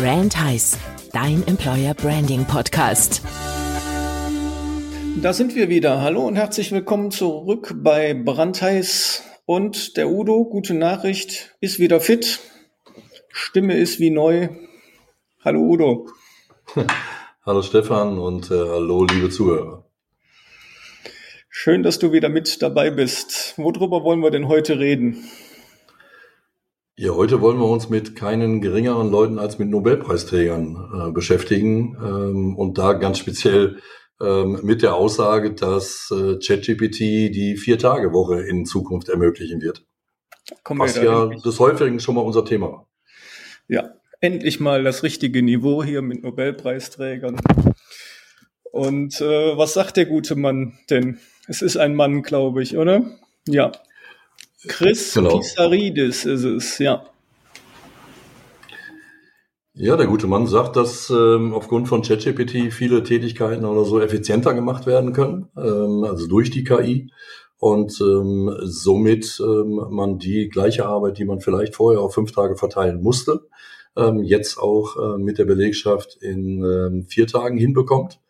Brand Heiß, dein Employer Branding Podcast. Da sind wir wieder. Hallo und herzlich willkommen zurück bei Brandheiß. Und der Udo, gute Nachricht, ist wieder fit. Stimme ist wie neu. Hallo Udo. Hallo Stefan und äh, hallo liebe Zuhörer. Schön, dass du wieder mit dabei bist. Worüber wollen wir denn heute reden? Ja, heute wollen wir uns mit keinen geringeren Leuten als mit Nobelpreisträgern äh, beschäftigen ähm, und da ganz speziell ähm, mit der Aussage, dass äh, ChatGPT die Vier-Tage-Woche in Zukunft ermöglichen wird. Kommen Was ja endlich. des Häufigen schon mal unser Thema war. Ja, endlich mal das richtige Niveau hier mit Nobelpreisträgern. Und äh, was sagt der gute Mann denn? Es ist ein Mann, glaube ich, oder? Ja. Chris genau. Pisaridis ist es, ja. Ja, der gute Mann sagt, dass ähm, aufgrund von ChatGPT viele Tätigkeiten oder so effizienter gemacht werden können, ähm, also durch die KI. Und ähm, somit ähm, man die gleiche Arbeit, die man vielleicht vorher auf fünf Tage verteilen musste, ähm, jetzt auch äh, mit der Belegschaft in ähm, vier Tagen hinbekommt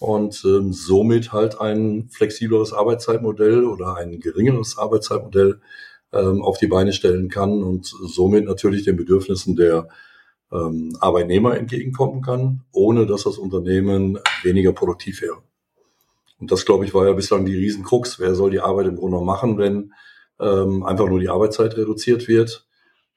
und ähm, somit halt ein flexibleres Arbeitszeitmodell oder ein geringeres Arbeitszeitmodell ähm, auf die Beine stellen kann und somit natürlich den Bedürfnissen der ähm, Arbeitnehmer entgegenkommen kann, ohne dass das Unternehmen weniger produktiv wäre. Und das, glaube ich, war ja bislang die Riesenkrux. Wer soll die Arbeit im Grunde machen, wenn ähm, einfach nur die Arbeitszeit reduziert wird?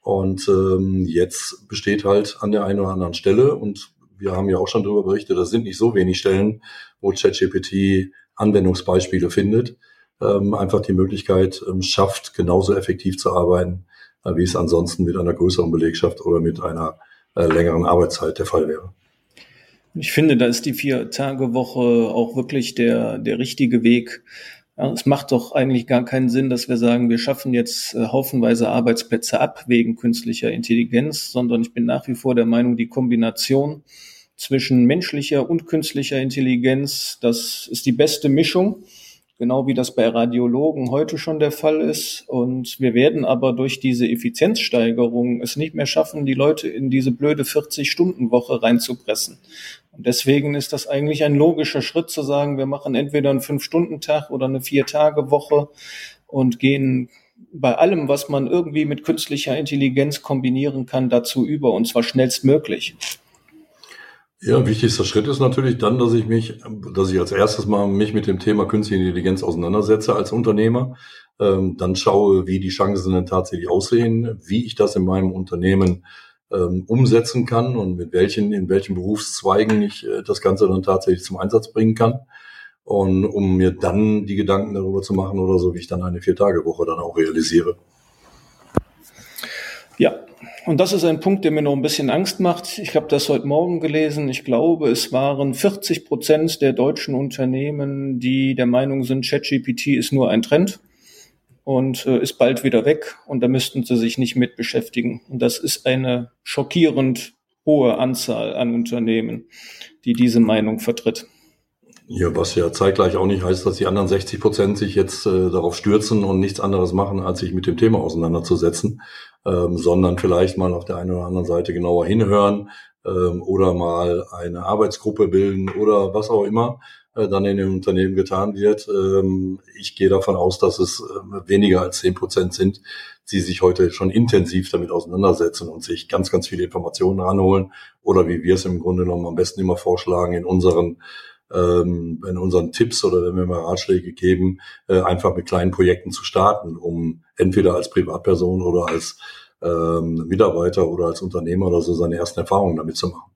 Und ähm, jetzt besteht halt an der einen oder anderen Stelle und wir haben ja auch schon darüber berichtet, das sind nicht so wenig Stellen, wo ChatGPT Anwendungsbeispiele findet, ähm, einfach die Möglichkeit ähm, schafft, genauso effektiv zu arbeiten, äh, wie es ansonsten mit einer größeren Belegschaft oder mit einer äh, längeren Arbeitszeit der Fall wäre. Ich finde, da ist die Vier-Tage-Woche auch wirklich der, der richtige Weg. Ja, es macht doch eigentlich gar keinen Sinn, dass wir sagen, wir schaffen jetzt äh, haufenweise Arbeitsplätze ab wegen künstlicher Intelligenz, sondern ich bin nach wie vor der Meinung, die Kombination zwischen menschlicher und künstlicher Intelligenz. Das ist die beste Mischung, genau wie das bei Radiologen heute schon der Fall ist. Und wir werden aber durch diese Effizienzsteigerung es nicht mehr schaffen, die Leute in diese blöde 40-Stunden-Woche reinzupressen. Und deswegen ist das eigentlich ein logischer Schritt zu sagen, wir machen entweder einen Fünf-Stunden-Tag oder eine Vier-Tage-Woche und gehen bei allem, was man irgendwie mit künstlicher Intelligenz kombinieren kann, dazu über und zwar schnellstmöglich. Ja, wichtigster Schritt ist natürlich dann, dass ich mich, dass ich als erstes mal mich mit dem Thema künstliche Intelligenz auseinandersetze als Unternehmer, ähm, dann schaue, wie die Chancen denn tatsächlich aussehen, wie ich das in meinem Unternehmen ähm, umsetzen kann und mit welchen, in welchen Berufszweigen ich äh, das Ganze dann tatsächlich zum Einsatz bringen kann. Und um mir dann die Gedanken darüber zu machen oder so, wie ich dann eine Vier-Tage-Woche dann auch realisiere. Ja, und das ist ein Punkt, der mir noch ein bisschen Angst macht. Ich habe das heute Morgen gelesen. Ich glaube, es waren 40 Prozent der deutschen Unternehmen, die der Meinung sind, ChatGPT ist nur ein Trend und äh, ist bald wieder weg und da müssten sie sich nicht mit beschäftigen. Und das ist eine schockierend hohe Anzahl an Unternehmen, die diese Meinung vertritt. Ja, was ja zeitgleich auch nicht heißt, dass die anderen 60 Prozent sich jetzt äh, darauf stürzen und nichts anderes machen, als sich mit dem Thema auseinanderzusetzen, ähm, sondern vielleicht mal auf der einen oder anderen Seite genauer hinhören ähm, oder mal eine Arbeitsgruppe bilden oder was auch immer äh, dann in den Unternehmen getan wird. Ähm, ich gehe davon aus, dass es äh, weniger als 10 Prozent sind, die sich heute schon intensiv damit auseinandersetzen und sich ganz, ganz viele Informationen ranholen oder wie wir es im Grunde genommen am besten immer vorschlagen in unseren ähm, in unseren Tipps oder wenn wir mal Ratschläge geben, äh, einfach mit kleinen Projekten zu starten, um entweder als Privatperson oder als ähm, Mitarbeiter oder als Unternehmer oder so seine ersten Erfahrungen damit zu machen.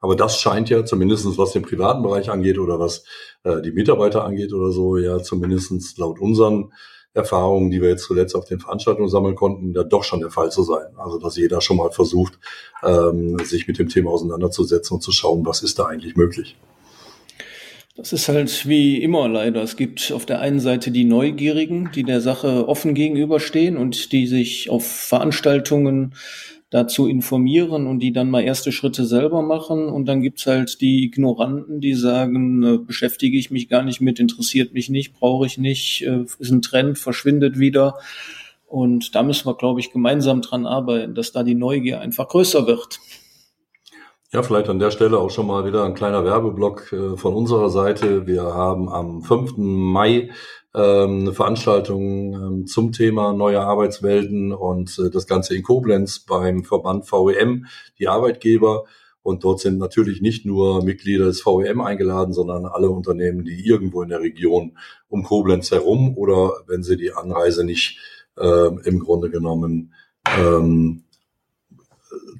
Aber das scheint ja zumindestens was den privaten Bereich angeht oder was äh, die Mitarbeiter angeht oder so, ja zumindestens laut unseren Erfahrungen, die wir jetzt zuletzt auf den Veranstaltungen sammeln konnten, ja doch schon der Fall zu sein. Also dass jeder schon mal versucht, ähm, sich mit dem Thema auseinanderzusetzen und zu schauen, was ist da eigentlich möglich. Das ist halt wie immer leider. Es gibt auf der einen Seite die Neugierigen, die der Sache offen gegenüberstehen und die sich auf Veranstaltungen dazu informieren und die dann mal erste Schritte selber machen. Und dann gibt's halt die Ignoranten, die sagen, äh, beschäftige ich mich gar nicht mit, interessiert mich nicht, brauche ich nicht, äh, ist ein Trend, verschwindet wieder. Und da müssen wir, glaube ich, gemeinsam dran arbeiten, dass da die Neugier einfach größer wird. Ja, vielleicht an der Stelle auch schon mal wieder ein kleiner Werbeblock äh, von unserer Seite. Wir haben am 5. Mai ähm, eine Veranstaltung ähm, zum Thema neue Arbeitswelten und äh, das Ganze in Koblenz beim Verband VEM, die Arbeitgeber. Und dort sind natürlich nicht nur Mitglieder des VEM eingeladen, sondern alle Unternehmen, die irgendwo in der Region um Koblenz herum oder wenn sie die Anreise nicht äh, im Grunde genommen ähm,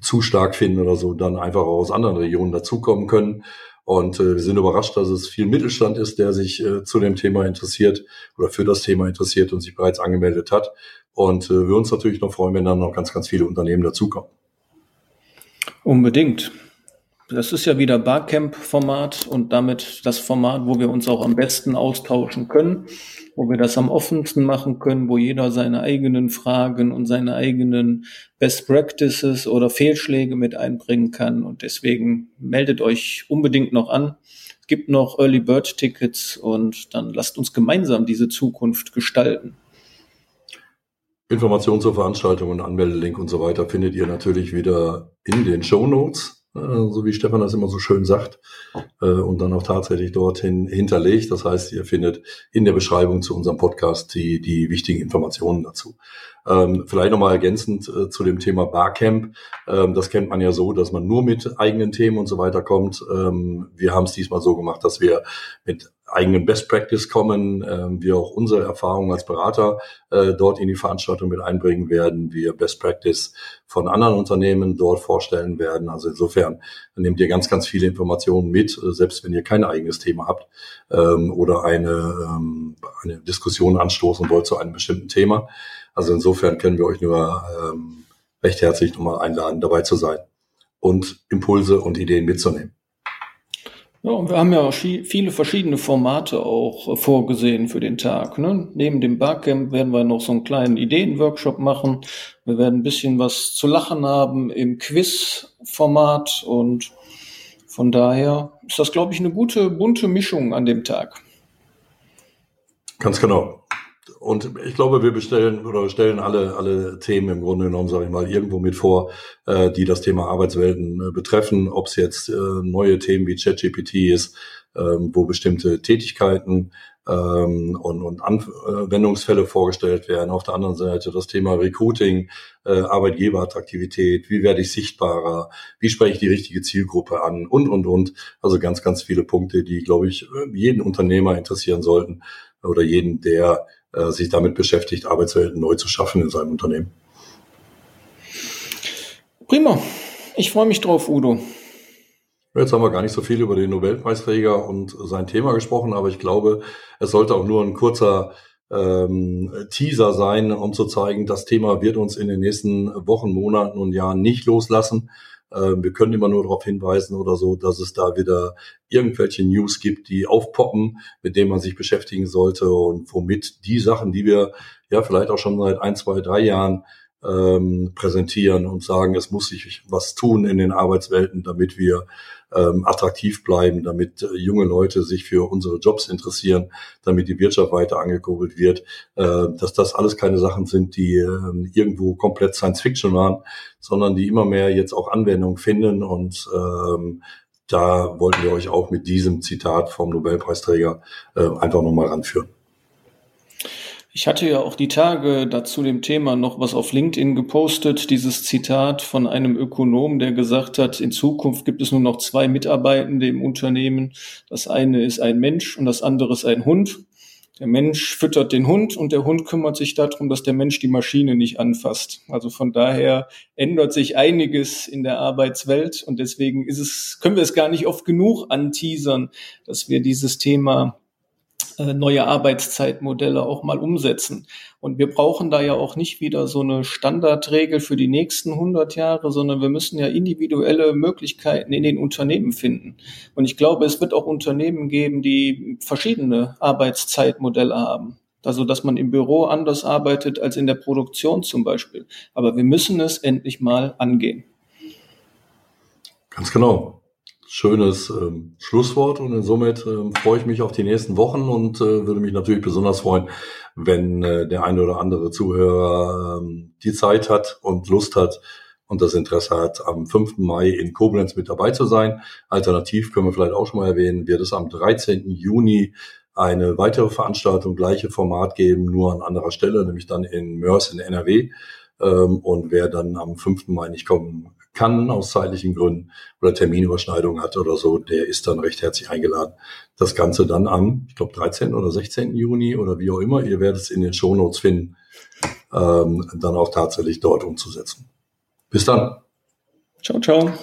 zu stark finden oder so, dann einfach auch aus anderen Regionen dazukommen können. Und äh, wir sind überrascht, dass es viel Mittelstand ist, der sich äh, zu dem Thema interessiert oder für das Thema interessiert und sich bereits angemeldet hat. Und äh, wir uns natürlich noch freuen, wenn dann noch ganz, ganz viele Unternehmen dazukommen. Unbedingt. Das ist ja wieder Barcamp-Format und damit das Format, wo wir uns auch am besten austauschen können, wo wir das am offensten machen können, wo jeder seine eigenen Fragen und seine eigenen Best Practices oder Fehlschläge mit einbringen kann. Und deswegen meldet euch unbedingt noch an. Es gibt noch Early Bird Tickets und dann lasst uns gemeinsam diese Zukunft gestalten. Informationen zur Veranstaltung und Anmeldelink und so weiter findet ihr natürlich wieder in den Show Notes. Äh, so wie Stefan das immer so schön sagt, äh, und dann auch tatsächlich dorthin hinterlegt. Das heißt, ihr findet in der Beschreibung zu unserem Podcast die, die wichtigen Informationen dazu. Ähm, vielleicht nochmal ergänzend äh, zu dem Thema Barcamp. Ähm, das kennt man ja so, dass man nur mit eigenen Themen und so weiter kommt. Ähm, wir haben es diesmal so gemacht, dass wir mit eigenen Best Practice kommen, ähm, wir auch unsere Erfahrungen als Berater äh, dort in die Veranstaltung mit einbringen werden, wir Best Practice von anderen Unternehmen dort vorstellen werden. Also insofern nehmt ihr ganz, ganz viele Informationen mit, äh, selbst wenn ihr kein eigenes Thema habt ähm, oder eine, ähm, eine Diskussion anstoßen wollt zu einem bestimmten Thema. Also insofern können wir euch nur ähm, recht herzlich nochmal einladen, dabei zu sein und Impulse und Ideen mitzunehmen. Ja, und wir haben ja viele verschiedene Formate auch äh, vorgesehen für den Tag. Ne? Neben dem Barcamp werden wir noch so einen kleinen Ideenworkshop machen. Wir werden ein bisschen was zu lachen haben im Quiz-Format und von daher ist das, glaube ich, eine gute, bunte Mischung an dem Tag. Ganz genau. Und ich glaube, wir bestellen oder stellen alle, alle Themen im Grunde genommen, sage ich mal, irgendwo mit vor, äh, die das Thema Arbeitswelten äh, betreffen. Ob es jetzt äh, neue Themen wie ChatGPT ist, ähm, wo bestimmte Tätigkeiten ähm, und, und Anwendungsfälle vorgestellt werden. Auf der anderen Seite das Thema Recruiting, äh, Arbeitgeberattraktivität, wie werde ich sichtbarer, wie spreche ich die richtige Zielgruppe an und, und, und. Also ganz, ganz viele Punkte, die, glaube ich, jeden Unternehmer interessieren sollten oder jeden, der äh, sich damit beschäftigt, Arbeitswelten neu zu schaffen in seinem Unternehmen. Prima. Ich freue mich drauf, Udo. Jetzt haben wir gar nicht so viel über den Nobelpreisträger und sein Thema gesprochen, aber ich glaube, es sollte auch nur ein kurzer ähm, Teaser sein, um zu zeigen, das Thema wird uns in den nächsten Wochen, Monaten und Jahren nicht loslassen. Ähm, wir können immer nur darauf hinweisen oder so, dass es da wieder irgendwelche News gibt, die aufpoppen, mit denen man sich beschäftigen sollte und womit die Sachen, die wir ja vielleicht auch schon seit ein, zwei, drei Jahren ähm, präsentieren und sagen, es muss sich was tun in den Arbeitswelten, damit wir ähm, attraktiv bleiben, damit äh, junge Leute sich für unsere Jobs interessieren, damit die Wirtschaft weiter angekurbelt wird, äh, dass das alles keine Sachen sind, die äh, irgendwo komplett Science Fiction waren, sondern die immer mehr jetzt auch Anwendung finden und ähm, da wollten wir euch auch mit diesem Zitat vom Nobelpreisträger äh, einfach nochmal ranführen. Ich hatte ja auch die Tage dazu dem Thema noch was auf LinkedIn gepostet, dieses Zitat von einem Ökonom, der gesagt hat, in Zukunft gibt es nur noch zwei Mitarbeitende im Unternehmen. Das eine ist ein Mensch und das andere ist ein Hund. Der Mensch füttert den Hund und der Hund kümmert sich darum, dass der Mensch die Maschine nicht anfasst. Also von daher ändert sich einiges in der Arbeitswelt und deswegen ist es, können wir es gar nicht oft genug anteasern, dass wir dieses Thema neue Arbeitszeitmodelle auch mal umsetzen. Und wir brauchen da ja auch nicht wieder so eine Standardregel für die nächsten 100 Jahre, sondern wir müssen ja individuelle Möglichkeiten in den Unternehmen finden. Und ich glaube, es wird auch Unternehmen geben, die verschiedene Arbeitszeitmodelle haben. Also, dass man im Büro anders arbeitet als in der Produktion zum Beispiel. Aber wir müssen es endlich mal angehen. Ganz genau schönes ähm, Schlusswort und somit ähm, freue ich mich auf die nächsten Wochen und äh, würde mich natürlich besonders freuen, wenn äh, der eine oder andere Zuhörer ähm, die Zeit hat und Lust hat und das Interesse hat, am 5. Mai in Koblenz mit dabei zu sein. Alternativ können wir vielleicht auch schon mal erwähnen, wird es am 13. Juni eine weitere Veranstaltung, gleiche Format geben, nur an anderer Stelle, nämlich dann in Mörs in NRW. Ähm, und wer dann am 5. Mai nicht kommen kann, aus zeitlichen Gründen oder Terminüberschneidung hat oder so, der ist dann recht herzlich eingeladen. Das Ganze dann am, ich glaube, 13. oder 16. Juni oder wie auch immer, ihr werdet es in den Shownotes finden, ähm, dann auch tatsächlich dort umzusetzen. Bis dann. Ciao, ciao.